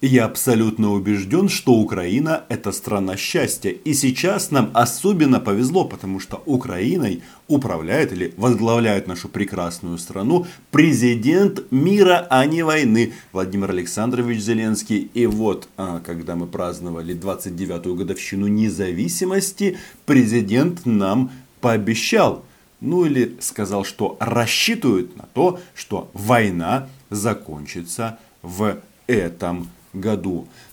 Я абсолютно убежден, что Украина – это страна счастья. И сейчас нам особенно повезло, потому что Украиной управляет или возглавляет нашу прекрасную страну президент мира, а не войны Владимир Александрович Зеленский. И вот, а, когда мы праздновали 29-ю годовщину независимости, президент нам пообещал, ну или сказал, что рассчитывает на то, что война закончится в этом году.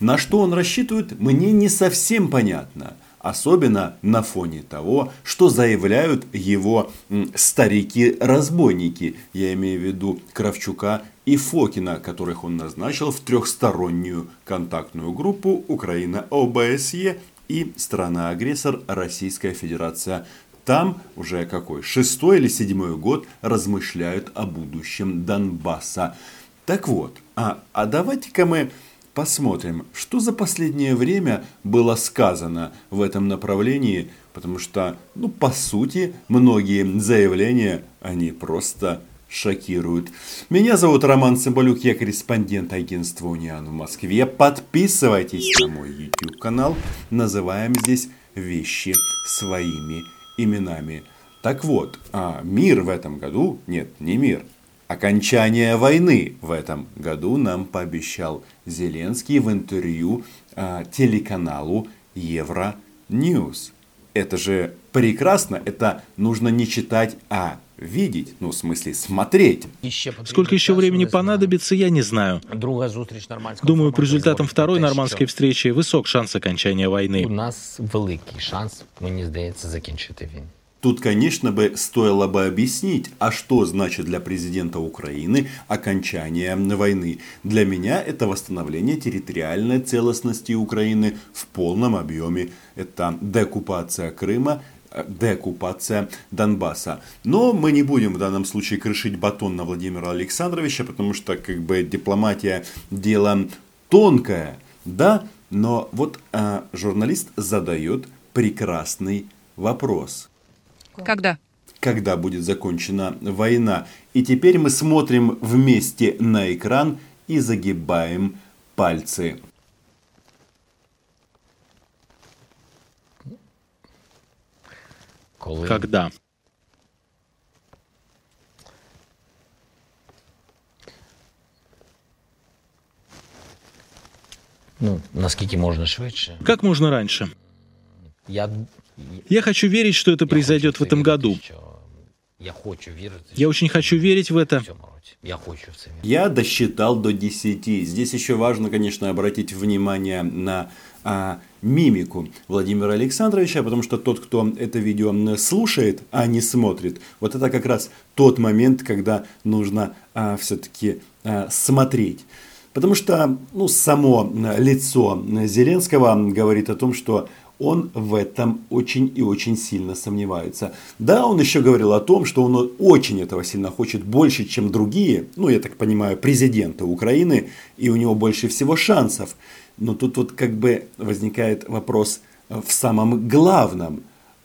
На что он рассчитывает, мне не совсем понятно. Особенно на фоне того, что заявляют его старики-разбойники. Я имею в виду Кравчука и Фокина, которых он назначил в трехстороннюю контактную группу Украина ОБСЕ и страна-агрессор Российская Федерация. Там уже какой, шестой или седьмой год размышляют о будущем Донбасса. Так вот, а, а давайте-ка мы посмотрим, что за последнее время было сказано в этом направлении, потому что, ну, по сути, многие заявления, они просто шокируют. Меня зовут Роман Цымбалюк, я корреспондент агентства Униан в Москве. Подписывайтесь на мой YouTube канал, называем здесь вещи своими именами. Так вот, а мир в этом году, нет, не мир, Окончание войны в этом году нам пообещал Зеленский в интервью э, телеканалу Евроньюз. Это же прекрасно, это нужно не читать, а видеть, ну, в смысле, смотреть. Сколько еще времени понадобится, я не знаю. Думаю, по результатам второй нормандской встречи высок шанс окончания войны. У нас великий шанс, мені здається, закінчити війну. Тут, конечно бы, стоило бы объяснить, а что значит для президента Украины окончание войны. Для меня это восстановление территориальной целостности Украины в полном объеме. Это декупация Крыма, деоккупация Донбасса. Но мы не будем в данном случае крышить батон на Владимира Александровича, потому что как бы дипломатия дело тонкое, да, но вот а, журналист задает прекрасный вопрос. Когда? Когда будет закончена война. И теперь мы смотрим вместе на экран и загибаем пальцы. Когда? Ну, наскільки можна швидше. Как можно раньше? Я, Я хочу верить, что это произойдет в этом году. Я хочу вірити. Я очень хочу верить в это. в цьому році. Я хочу в це вірити. Я досчитал до 10. Здесь еще важно, конечно, обратить внимание на а, мимику Владимира Александровича, потому что тот, кто это видео слушает, а не смотрит, вот это как раз тот момент, когда нужно а, все-таки а, смотреть. Потому что ну, само лицо Зеленского говорит о том, что он в этом очень и очень сильно сомневается. Да, он еще говорил о том, что он очень этого сильно хочет, больше, чем другие, ну, я так понимаю, президента Украины, и у него больше всего шансов. Но тут вот как бы возникает вопрос в самом главном.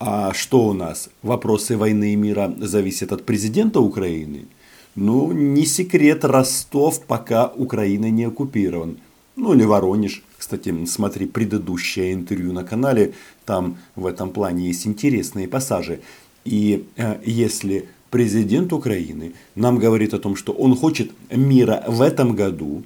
А что у нас? Вопросы войны и мира зависят от президента Украины? Ну, не секрет, Ростов пока Украина не оккупирован. Ну, или Воронеж. Кстати, смотри предыдущее интервью на канале, там в этом плане есть интересные пассажи. И э, если президент Украины нам говорит о том, что он хочет мира в этом году,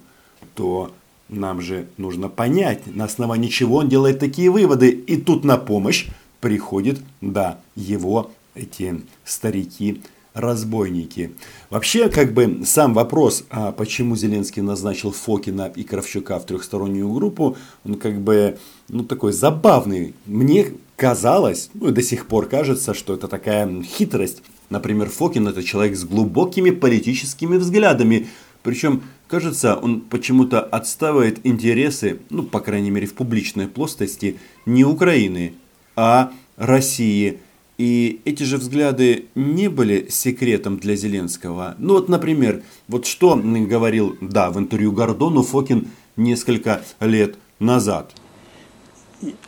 то нам же нужно понять, на основании чего он делает такие выводы. И тут на помощь приходит, да, его эти старики разбойники. Вообще, как бы сам вопрос, а почему Зеленский назначил Фокина и Кравчука в трехстороннюю группу, он как бы, ну, такой забавный. Мне казалось, ну, и до сих пор кажется, что это такая хитрость. Например, Фокин это человек с глубокими политическими взглядами. Причем, кажется, он почему-то отстаивает интересы, ну, по крайней мере, в публичной плоскости, не Украины, а России – и эти же взгляды не были секретом для Зеленского. Ну вот, например, вот что говорил, да, в интервью Гордону Фокин несколько лет назад.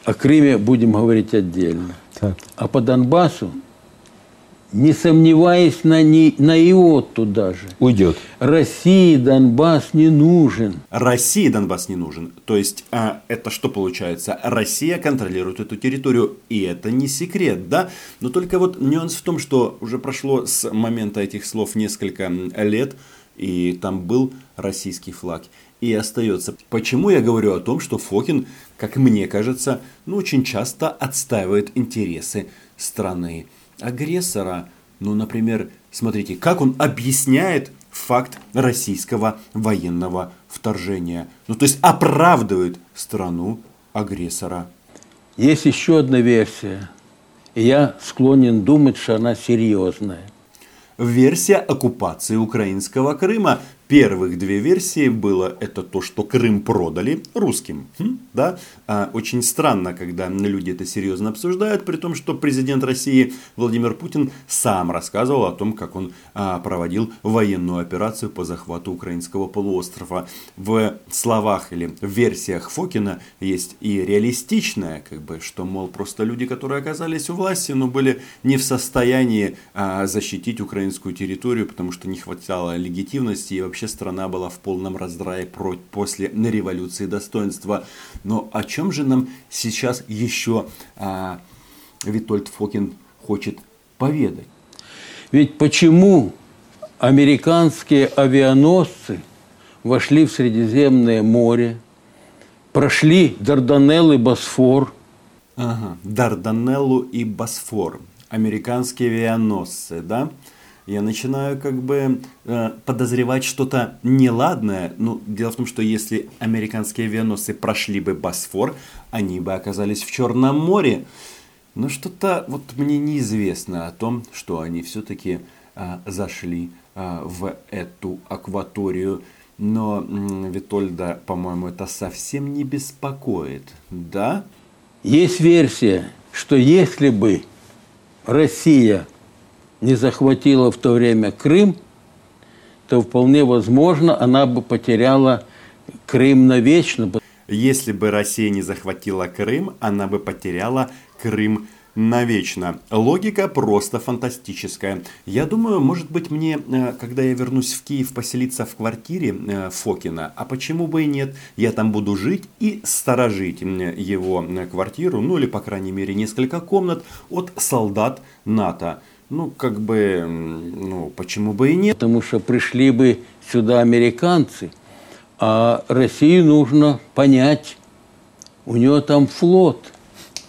О Крыме будем говорить отдельно. Так. А по Донбассу не сомневаясь на, ни, на иоту даже. Уйдет. России Донбасс не нужен. России Донбасс не нужен. То есть, а, это что получается? Россия контролирует эту территорию, и это не секрет, да? Но только вот нюанс в том, что уже прошло с момента этих слов несколько лет, и там был российский флаг и остается. Почему я говорю о том, что Фокин, как мне кажется, ну, очень часто отстаивает интересы страны агрессора. Ну, например, смотрите, как он объясняет факт российского военного вторжения. Ну, то есть оправдывает страну агрессора. Есть еще одна версия. И я склонен думать, что она серьезная. Версия оккупации украинского Крыма Первых две версии было это то, что Крым продали русским. Хм, да? а, очень странно, когда люди это серьезно обсуждают, при том, что президент России Владимир Путин сам рассказывал о том, как он а, проводил военную операцию по захвату украинского полуострова. В словах или в версиях Фокина есть и реалистичное, как бы, что, мол, просто люди, которые оказались у власти, но были не в состоянии а, защитить украинскую территорию, потому что не хватало легитимности и вообще страна была в полном раздрае после революции достоинства. Но о чем же нам сейчас еще а, Витольд Фокин хочет поведать? Ведь почему американские авианосцы вошли в Средиземное море, прошли Дарданелл и Босфор? Ага, Дарданеллу и Босфор. Американские авианосцы, да? Я начинаю как бы э, подозревать что-то неладное. Ну, дело в том, что если американские авианосцы прошли бы Босфор, они бы оказались в Черном море. Но что-то вот мне неизвестно о том, что они все-таки э, зашли э, в эту акваторию. Но э, Витольда, по-моему, это совсем не беспокоит, да? Есть версия, что если бы Россия не захватила в то время Крым, то вполне возможно она бы потеряла Крым навечно. Если бы Россия не захватила Крым, она бы потеряла Крым навечно. Логика просто фантастическая. Я думаю, может быть мне, э, когда я вернусь в Киев, поселиться в квартире э, Фокина. А почему бы и нет? Я там буду жить и сторожить его э, квартиру, ну или по крайней мере несколько комнат от солдат НАТО. Ну, как бы, ну, почему бы и нет? Потому что пришли бы сюда американцы, а России нужно понять, у нее там флот.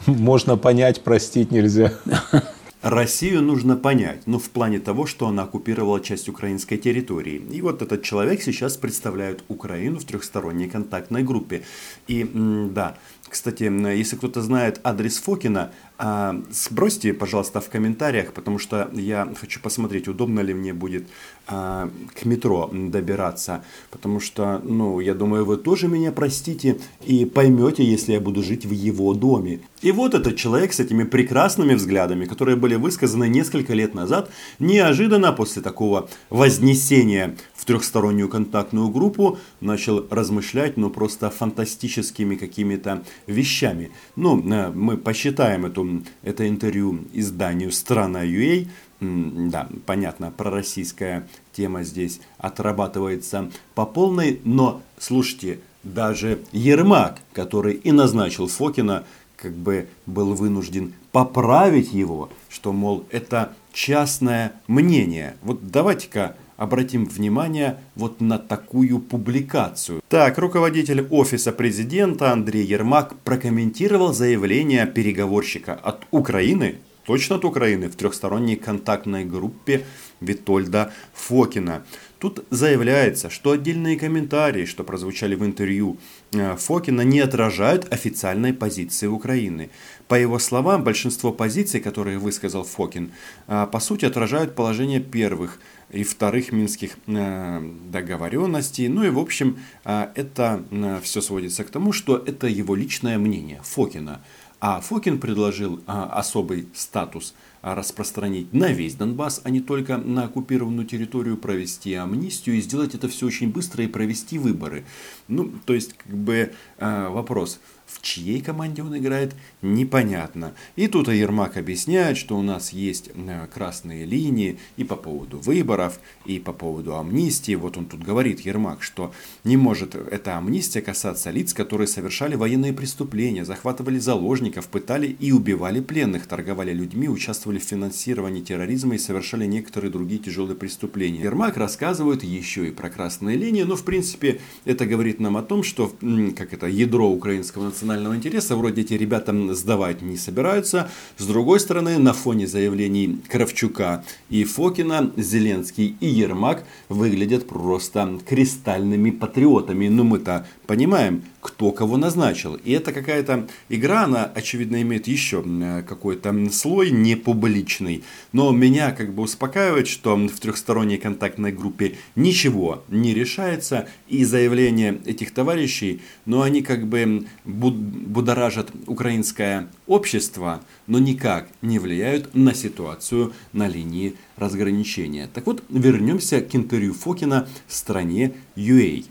Можно понять, простить нельзя. Россию нужно понять, ну, в плане того, что она оккупировала часть украинской территории. И вот этот человек сейчас представляет Украину в трехсторонней контактной группе. И, да, кстати, если кто-то знает адрес Фокина, а, сбросьте, пожалуйста, в комментариях, потому что я хочу посмотреть, удобно ли мне будет а, к метро добираться. Потому что, ну, я думаю, вы тоже меня простите и поймете, если я буду жить в его доме. И вот этот человек с этими прекрасными взглядами, которые были высказаны несколько лет назад, неожиданно после такого вознесения трехстороннюю контактную группу, начал размышлять, ну, просто фантастическими какими-то вещами. Ну, э, мы посчитаем эту это интервью изданию «Страна.ua». Да, понятно, пророссийская тема здесь отрабатывается по полной, но, слушайте, даже Ермак, который и назначил Фокина, как бы был вынужден поправить его, что, мол, это частное мнение. Вот давайте-ка обратим внимание вот на такую публикацию. Так, руководитель офиса президента Андрей Ермак прокомментировал заявление переговорщика от Украины, точно от Украины, в трехсторонней контактной группе Витольда Фокина. Тут заявляется, что отдельные комментарии, что прозвучали в интервью э, Фокина, не отражают официальной позиции Украины. По его словам, большинство позиций, которые высказал Фокин, э, по сути отражают положение первых – и вторых минских э, договоренностей. Ну и в общем это все сводится к тому, что это его личное мнение Фокина. А Фокин предложил особый статус распространить на весь Донбасс, а не только на оккупированную территорию, провести амнистию и сделать это все очень быстро и провести выборы. Ну, то есть, как бы э, вопрос, в чьей команде он играет, непонятно. И тут Ермак объясняет, что у нас есть э, красные линии и по поводу выборов, и по поводу амнистии. Вот он тут говорит, Ермак, что не может эта амнистия касаться лиц, которые совершали военные преступления, захватывали заложников, пытали и убивали пленных, торговали людьми, участвовали в финансировании терроризма и совершали некоторые другие тяжелые преступления. Ермак рассказывает еще и про красные линии, но в принципе это говорит нам о том, что как это ядро украинского национального интереса, вроде эти ребята сдавать не собираются. С другой стороны, на фоне заявлений Кравчука и Фокина, Зеленский и Ермак выглядят просто кристальными патриотами. Но мы-то понимаем, кто кого назначил. И это какая-то игра, она, очевидно, имеет еще какой-то слой непубличный. Но меня как бы успокаивает, что в трехсторонней контактной группе ничего не решается. И заявления этих товарищей, но они как бы будоражат украинское общество, но никак не влияют на ситуацию на линии разграничения. Так вот, вернемся к интервью Фокина в стране UA.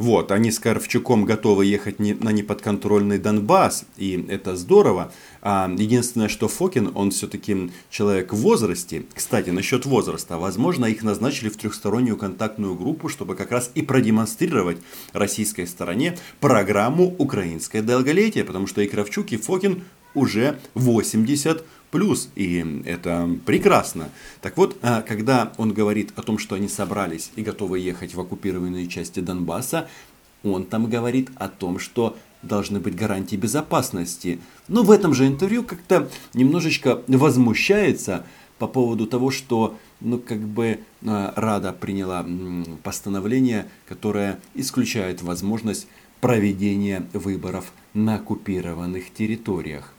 Вот, они с Карвчуком готовы ехать не, на неподконтрольный Донбасс, и это здорово. А, единственное, что Фокин, он все-таки человек в возрасте. Кстати, насчет возраста. Возможно, их назначили в трехстороннюю контактную группу, чтобы как раз и продемонстрировать российской стороне программу «Украинское долголетие», потому что и Кравчук, и Фокин уже 80 плюс, и это прекрасно. Так вот, а, когда он говорит о том, что они собрались и готовы ехать в оккупированные части Донбасса, он там говорит о том, что должны быть гарантии безопасности. Но в этом же интервью как-то немножечко возмущается по поводу того, что ну, как бы а, Рада приняла постановление, которое исключает возможность проведения выборов на оккупированных территориях.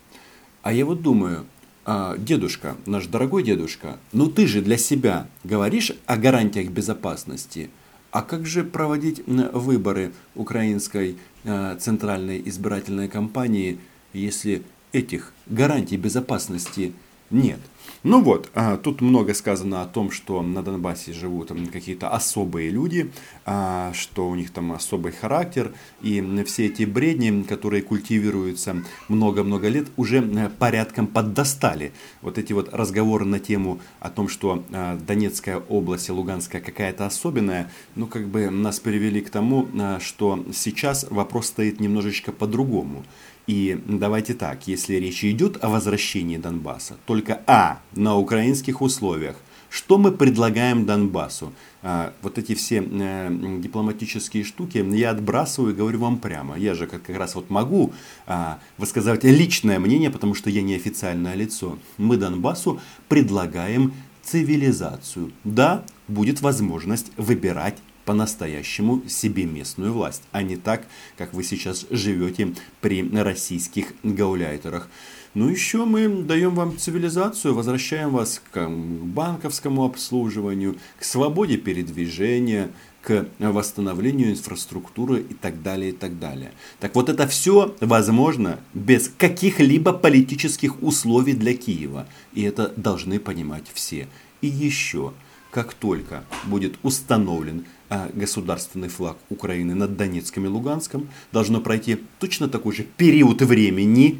А я вот думаю, а, дедушка, наш дорогой дедушка, ну ты же для себя говоришь о гарантиях безопасности. А как же проводить выборы украинской а, центральной избирательной кампании, если этих гарантий безопасности нет? Ну вот, а, тут много сказано о том, что на Донбассе живут какие-то особые люди, а, что у них там особый характер, и все эти бредни, которые культивируются много-много лет, уже э, порядком поддостали. Вот эти вот разговоры на тему о том, что а, Донецкая область и Луганская какая-то особенная, ну как бы нас привели к тому, что сейчас вопрос стоит немножечко по-другому. И давайте так, если речь идет о возвращении Донбасса, только А, на украинских условиях, что мы предлагаем Донбассу? А, вот эти все э, дипломатические штуки я отбрасываю и говорю вам прямо. Я же как, раз вот могу а, высказывать личное мнение, потому что я не официальное лицо. Мы Донбассу предлагаем цивилизацию. Да, будет возможность выбирать по-настоящему себе местную власть, а не так, как вы сейчас живете при российских гауляйтерах. Ну еще мы даем вам цивилизацию, возвращаем вас к банковскому обслуживанию, к свободе передвижения, к восстановлению инфраструктуры и так далее, и так далее. Так вот это все возможно без каких-либо политических условий для Киева. И это должны понимать все. И еще, как только будет установлен а, государственный флаг Украины над Донецком и Луганском, должно пройти точно такой же период времени,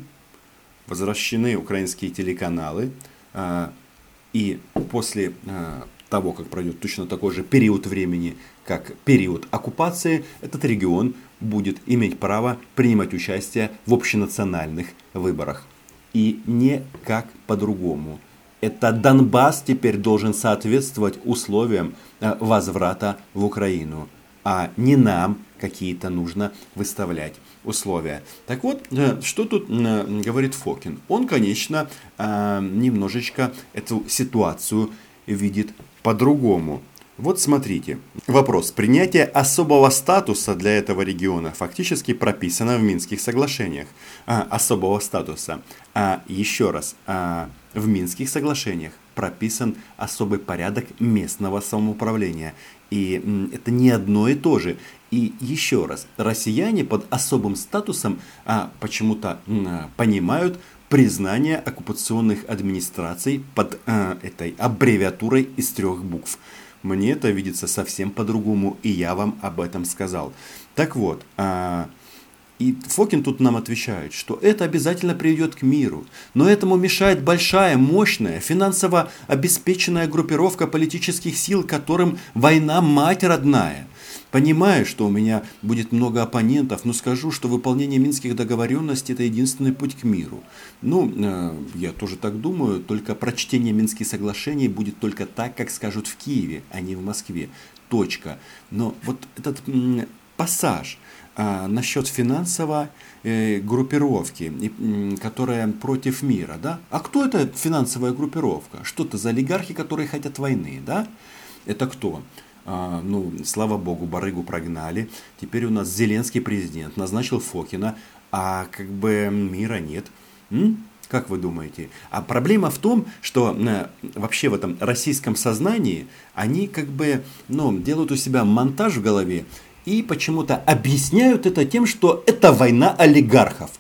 возвращены украинские телеканалы, а, и после а, того, как пройдет точно такой же период времени, как период оккупации, этот регион будет иметь право принимать участие в общенациональных выборах. И никак по-другому. Это Донбасс теперь должен соответствовать условиям э, возврата в Украину, а не нам какие-то нужно выставлять условия. Так вот, э, что тут э, говорит Фокин? Он, конечно, немножечко эту ситуацию видит по-другому. Вот смотрите. Вопрос. Принятие особого статуса для этого региона фактически прописано в Минских соглашениях. А, особого статуса. А, еще раз. А, в Минских соглашениях прописан особый порядок местного самоуправления. И это не одно и то же. И еще раз, россияне под особым статусом а, почему-то а, понимают признание оккупационных администраций под э, этой аббревиатурой из трех букв. Мне это видится совсем по-другому, и я вам об этом сказал. Так вот, э, и Фокин тут нам отвечает, что это обязательно приведет к миру, но этому мешает большая, мощная, финансово обеспеченная группировка политических сил, которым война мать родная. Понимаю, что у меня будет много оппонентов, но скажу, что выполнение минских договоренностей – это единственный путь к миру. Ну, э, я тоже так думаю, только прочтение Минских соглашений будет только так, как скажут в Киеве, а не в Москве. Точка. Но вот этот пассаж насчет финансовой э, группировки, которая против мира, да? А кто это финансовая группировка? Что это за олигархи, которые хотят войны, да? Это кто? А, ну, слава богу, барыгу прогнали. Теперь у нас Зеленский президент назначил Фокина, а как бы мира нет. М? Как вы думаете? А проблема в том, что э, вообще в этом российском сознании они как бы ну, делают у себя монтаж в голове и почему-то объясняют это тем, что это война олигархов.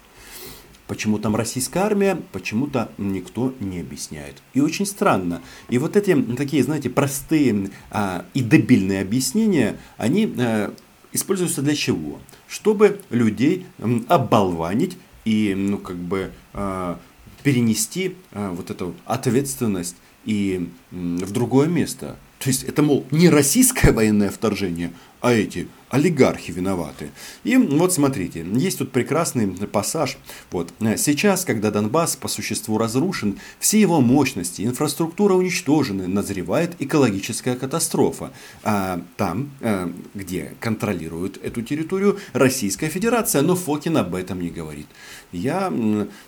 Почему там российская армия, почему-то никто не объясняет. И очень странно. И вот эти такие, знаете, простые а, и дебильные объяснения, они а, используются для чего? Чтобы людей оболванить и, ну, как бы, а, перенести а, вот эту ответственность и в другое место. То есть это, мол, не российское военное вторжение, а эти олигархи виноваты. И вот смотрите, есть тут прекрасный пассаж. Вот. Сейчас, когда Донбасс по существу разрушен, все его мощности, инфраструктура уничтожены, назревает экологическая катастрофа. А там, э, где контролирует эту территорию Российская Федерация, но Фокин об этом не говорит. Я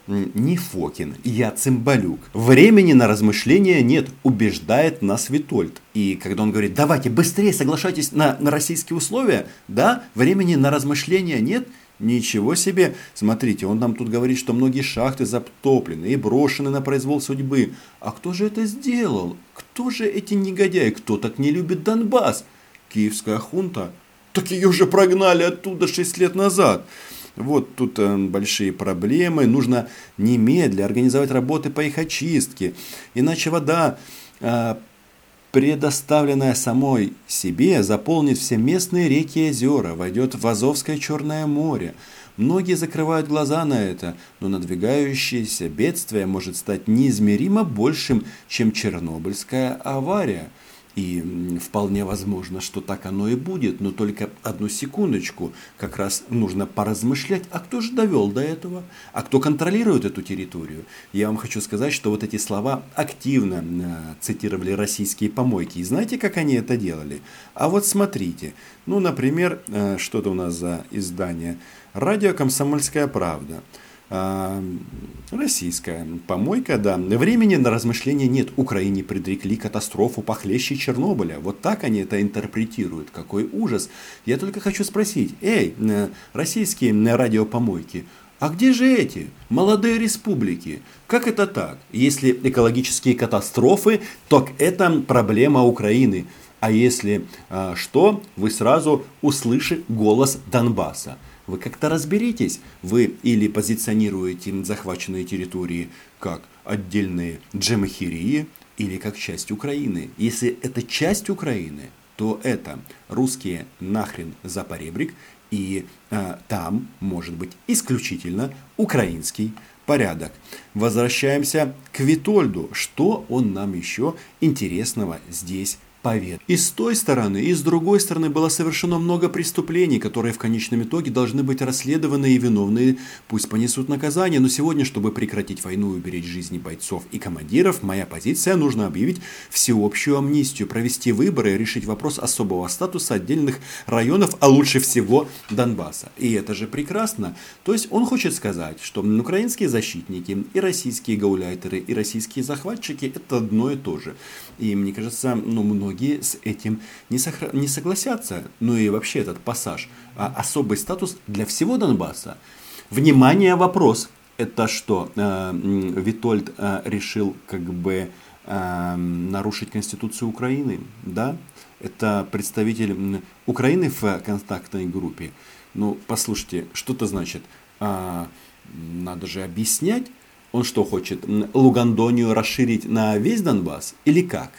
не Фокин, я Цымбалюк. Времени на размышления нет, убеждает нас Витольд. И когда он говорит, давайте быстрее соглашайтесь на, на российские условия, да, времени на размышления нет, Ничего себе! Смотрите, он нам тут говорит, что многие шахты затоплены и брошены на произвол судьбы. А кто же это сделал? Кто же эти негодяи? Кто так не любит Донбасс? Киевская хунта? Так ее же прогнали оттуда 6 лет назад. Вот тут э, большие проблемы. Нужно немедля организовать работы по их очистке. Иначе вода э, предоставленная самой себе, заполнит все местные реки и озера, войдет в Азовское Черное море. Многие закрывают глаза на это, но надвигающееся бедствие может стать неизмеримо большим, чем Чернобыльская авария – и вполне возможно, что так оно и будет, но только одну секундочку, как раз нужно поразмышлять, а кто же довел до этого, а кто контролирует эту территорию. Я вам хочу сказать, что вот эти слова активно э, цитировали российские помойки. И знаете, как они это делали? А вот смотрите, ну, например, э, что-то у нас за издание «Радио Комсомольская правда». А, российская помойка, да. Времени на размышления нет. Украине предрекли катастрофу похлеще Чернобыля. Вот так они это интерпретируют. Какой ужас. Я только хочу спросить. Эй, э, российские радиопомойки, а где же эти молодые республики? Как это так? Если экологические катастрофы, то это проблема Украины. А если а, что, вы сразу услышите голос Донбасса. Вы как-то разберитесь. Вы или позиционируете захваченные территории как отдельные джемахирии, или как часть Украины. Если это часть Украины, то это русские нахрен за поребрик, и э, там может быть исключительно украинский порядок. Возвращаемся к Витольду. Что он нам еще интересного здесь повед. И с той стороны, и с другой стороны было совершено много преступлений, которые в конечном итоге должны быть расследованы и виновные пусть понесут наказание. Но сегодня, чтобы прекратить войну и уберечь жизни бойцов и командиров, моя позиция нужно объявить всеобщую амнистию, провести выборы и решить вопрос особого статуса отдельных районов, а лучше всего Донбасса. И это же прекрасно. То есть он хочет сказать, что украинские защитники и российские гауляйтеры и российские захватчики это одно и то же. И мне кажется, ну, многие с этим не, сохра... не согласятся. Ну и вообще этот пассаж. А особый статус для всего Донбасса. Внимание, вопрос. Это что, э, Витольд э, решил как бы э, нарушить Конституцию Украины? Да? Это представитель Украины в контактной группе. Ну, послушайте, что это значит? А, надо же объяснять, Он что хочет, Лугандонию расширить на весь Донбасс или как?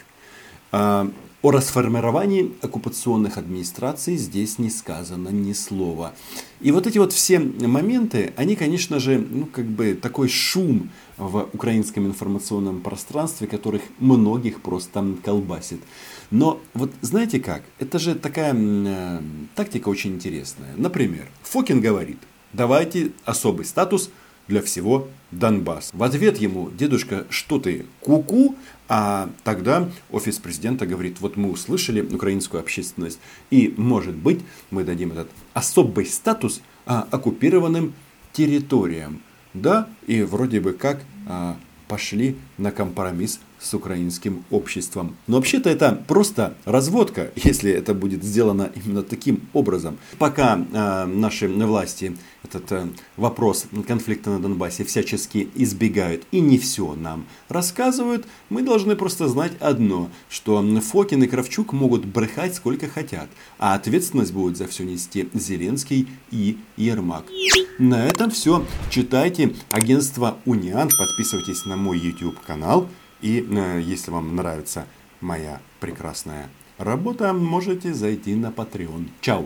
А, о расформировании оккупационных администраций здесь не сказано ни слова. И вот эти вот все моменты, они, конечно же, ну, как бы такой шум в украинском информационном пространстве, которых многих просто колбасит. Но вот знаете как, это же такая э, тактика очень интересная. Например, Фокин говорит, давайте особый статус для всего Донбасс. В ответ ему, дедушка, что ты, куку? -ку? А тогда офис президента говорит, вот мы услышали украинскую общественность, и может быть мы дадим этот особый статус а, оккупированным территориям. Да, и вроде бы как а, пошли на компромисс с украинским обществом. Но вообще-то это просто разводка, если это будет сделано именно таким образом. Пока э, наши власти этот э, вопрос конфликта на Донбассе всячески избегают и не все нам рассказывают, мы должны просто знать одно, что Фокин и Кравчук могут брехать сколько хотят, а ответственность будет за все нести Зеленский и Ермак. На этом все. Читайте агентство Униан, подписывайтесь на мой YouTube канал. И э, если вам нравится моя прекрасная работа, можете зайти на Patreon. Чао!